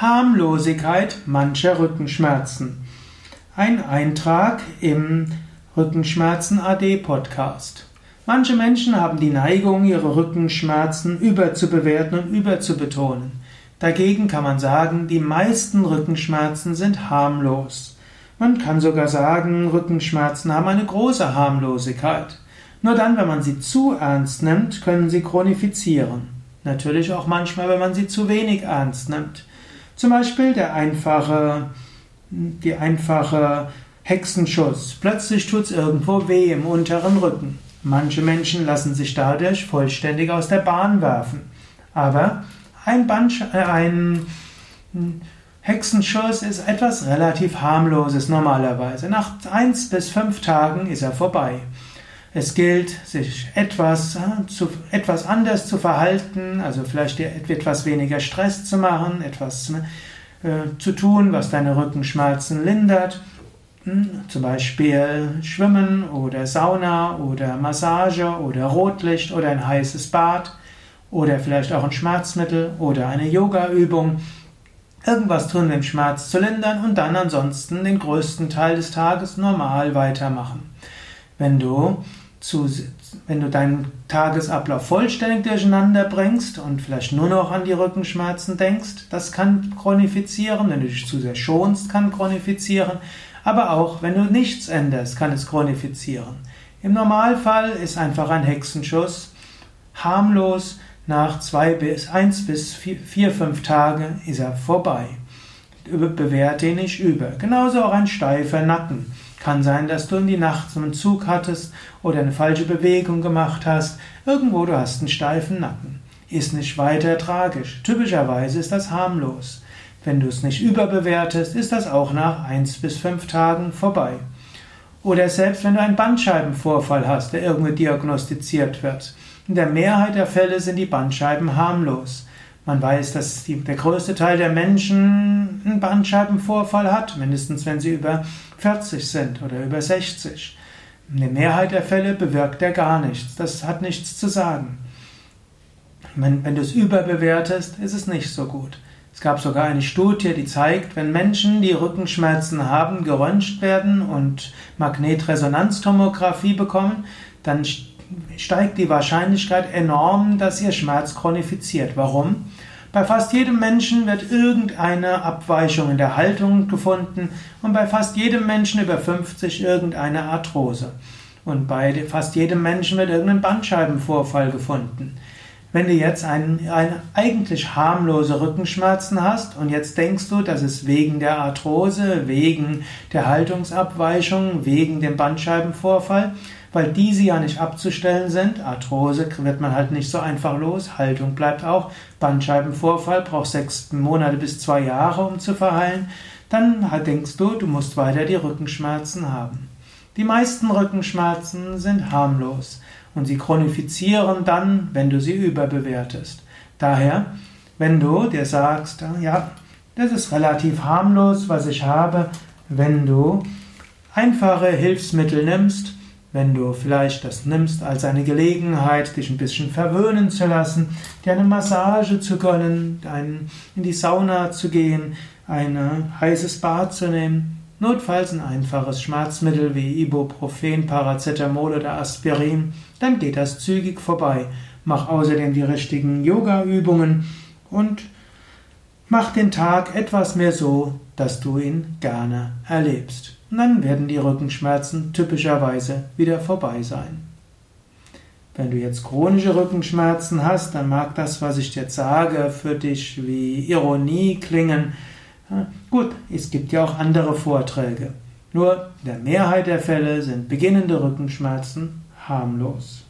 Harmlosigkeit mancher Rückenschmerzen. Ein Eintrag im Rückenschmerzen AD Podcast. Manche Menschen haben die Neigung, ihre Rückenschmerzen überzubewerten und überzubetonen. Dagegen kann man sagen, die meisten Rückenschmerzen sind harmlos. Man kann sogar sagen, Rückenschmerzen haben eine große Harmlosigkeit. Nur dann, wenn man sie zu ernst nimmt, können sie chronifizieren. Natürlich auch manchmal, wenn man sie zu wenig ernst nimmt. Zum Beispiel der einfache, die einfache Hexenschuss. Plötzlich tut es irgendwo weh im unteren Rücken. Manche Menschen lassen sich dadurch vollständig aus der Bahn werfen. Aber ein, Band, äh, ein Hexenschuss ist etwas relativ harmloses normalerweise. Nach eins bis fünf Tagen ist er vorbei. Es gilt, sich etwas, äh, zu, etwas anders zu verhalten, also vielleicht etwas weniger Stress zu machen, etwas äh, zu tun, was deine Rückenschmerzen lindert. Hm, zum Beispiel Schwimmen oder Sauna oder Massage oder Rotlicht oder ein heißes Bad oder vielleicht auch ein Schmerzmittel oder eine Yoga-Übung. Irgendwas tun, den Schmerz zu lindern und dann ansonsten den größten Teil des Tages normal weitermachen. Wenn du zu, wenn du deinen Tagesablauf vollständig durcheinander bringst und vielleicht nur noch an die Rückenschmerzen denkst, das kann chronifizieren. Wenn du dich zu sehr schonst, kann chronifizieren. Aber auch wenn du nichts änderst, kann es chronifizieren. Im Normalfall ist einfach ein Hexenschuss harmlos. Nach zwei bis eins bis vier, vier fünf Tage ist er vorbei. Bewerte ihn nicht über. Genauso auch ein steifer Nacken. Kann sein, dass du in die Nacht einen Zug hattest oder eine falsche Bewegung gemacht hast. Irgendwo du hast einen steifen Nacken. Ist nicht weiter tragisch. Typischerweise ist das harmlos. Wenn du es nicht überbewertest, ist das auch nach eins bis fünf Tagen vorbei. Oder selbst wenn du einen Bandscheibenvorfall hast, der irgendwie diagnostiziert wird. In der Mehrheit der Fälle sind die Bandscheiben harmlos. Man weiß, dass die, der größte Teil der Menschen einen Bandscheibenvorfall hat, mindestens wenn sie über 40 sind oder über 60. In der Mehrheit der Fälle bewirkt er gar nichts. Das hat nichts zu sagen. Wenn, wenn du es überbewertest, ist es nicht so gut. Es gab sogar eine Studie, die zeigt, wenn Menschen, die Rückenschmerzen haben, geröntgt werden und Magnetresonanztomographie bekommen, dann steigt die Wahrscheinlichkeit enorm, dass ihr Schmerz chronifiziert. Warum? Bei fast jedem Menschen wird irgendeine Abweichung in der Haltung gefunden und bei fast jedem Menschen über 50 irgendeine Arthrose. Und bei fast jedem Menschen wird irgendein Bandscheibenvorfall gefunden. Wenn du jetzt einen, eine eigentlich harmlose Rückenschmerzen hast und jetzt denkst du, das ist wegen der Arthrose, wegen der Haltungsabweichung, wegen dem Bandscheibenvorfall, weil diese ja nicht abzustellen sind. Arthrose wird man halt nicht so einfach los, Haltung bleibt auch. Bandscheibenvorfall braucht sechs Monate bis zwei Jahre, um zu verheilen. Dann denkst du, du musst weiter die Rückenschmerzen haben. Die meisten Rückenschmerzen sind harmlos und sie chronifizieren dann, wenn du sie überbewertest. Daher, wenn du dir sagst, ja, das ist relativ harmlos, was ich habe, wenn du einfache Hilfsmittel nimmst, wenn du vielleicht das nimmst als eine Gelegenheit, dich ein bisschen verwöhnen zu lassen, dir eine Massage zu gönnen, in die Sauna zu gehen, ein heißes Bad zu nehmen, notfalls ein einfaches Schmerzmittel wie Ibuprofen, Paracetamol oder Aspirin, dann geht das zügig vorbei. Mach außerdem die richtigen Yoga-Übungen und mach den Tag etwas mehr so, dass du ihn gerne erlebst. Und dann werden die Rückenschmerzen typischerweise wieder vorbei sein. Wenn du jetzt chronische Rückenschmerzen hast, dann mag das, was ich jetzt sage, für dich wie Ironie klingen. Gut, es gibt ja auch andere Vorträge. Nur in der Mehrheit der Fälle sind beginnende Rückenschmerzen harmlos.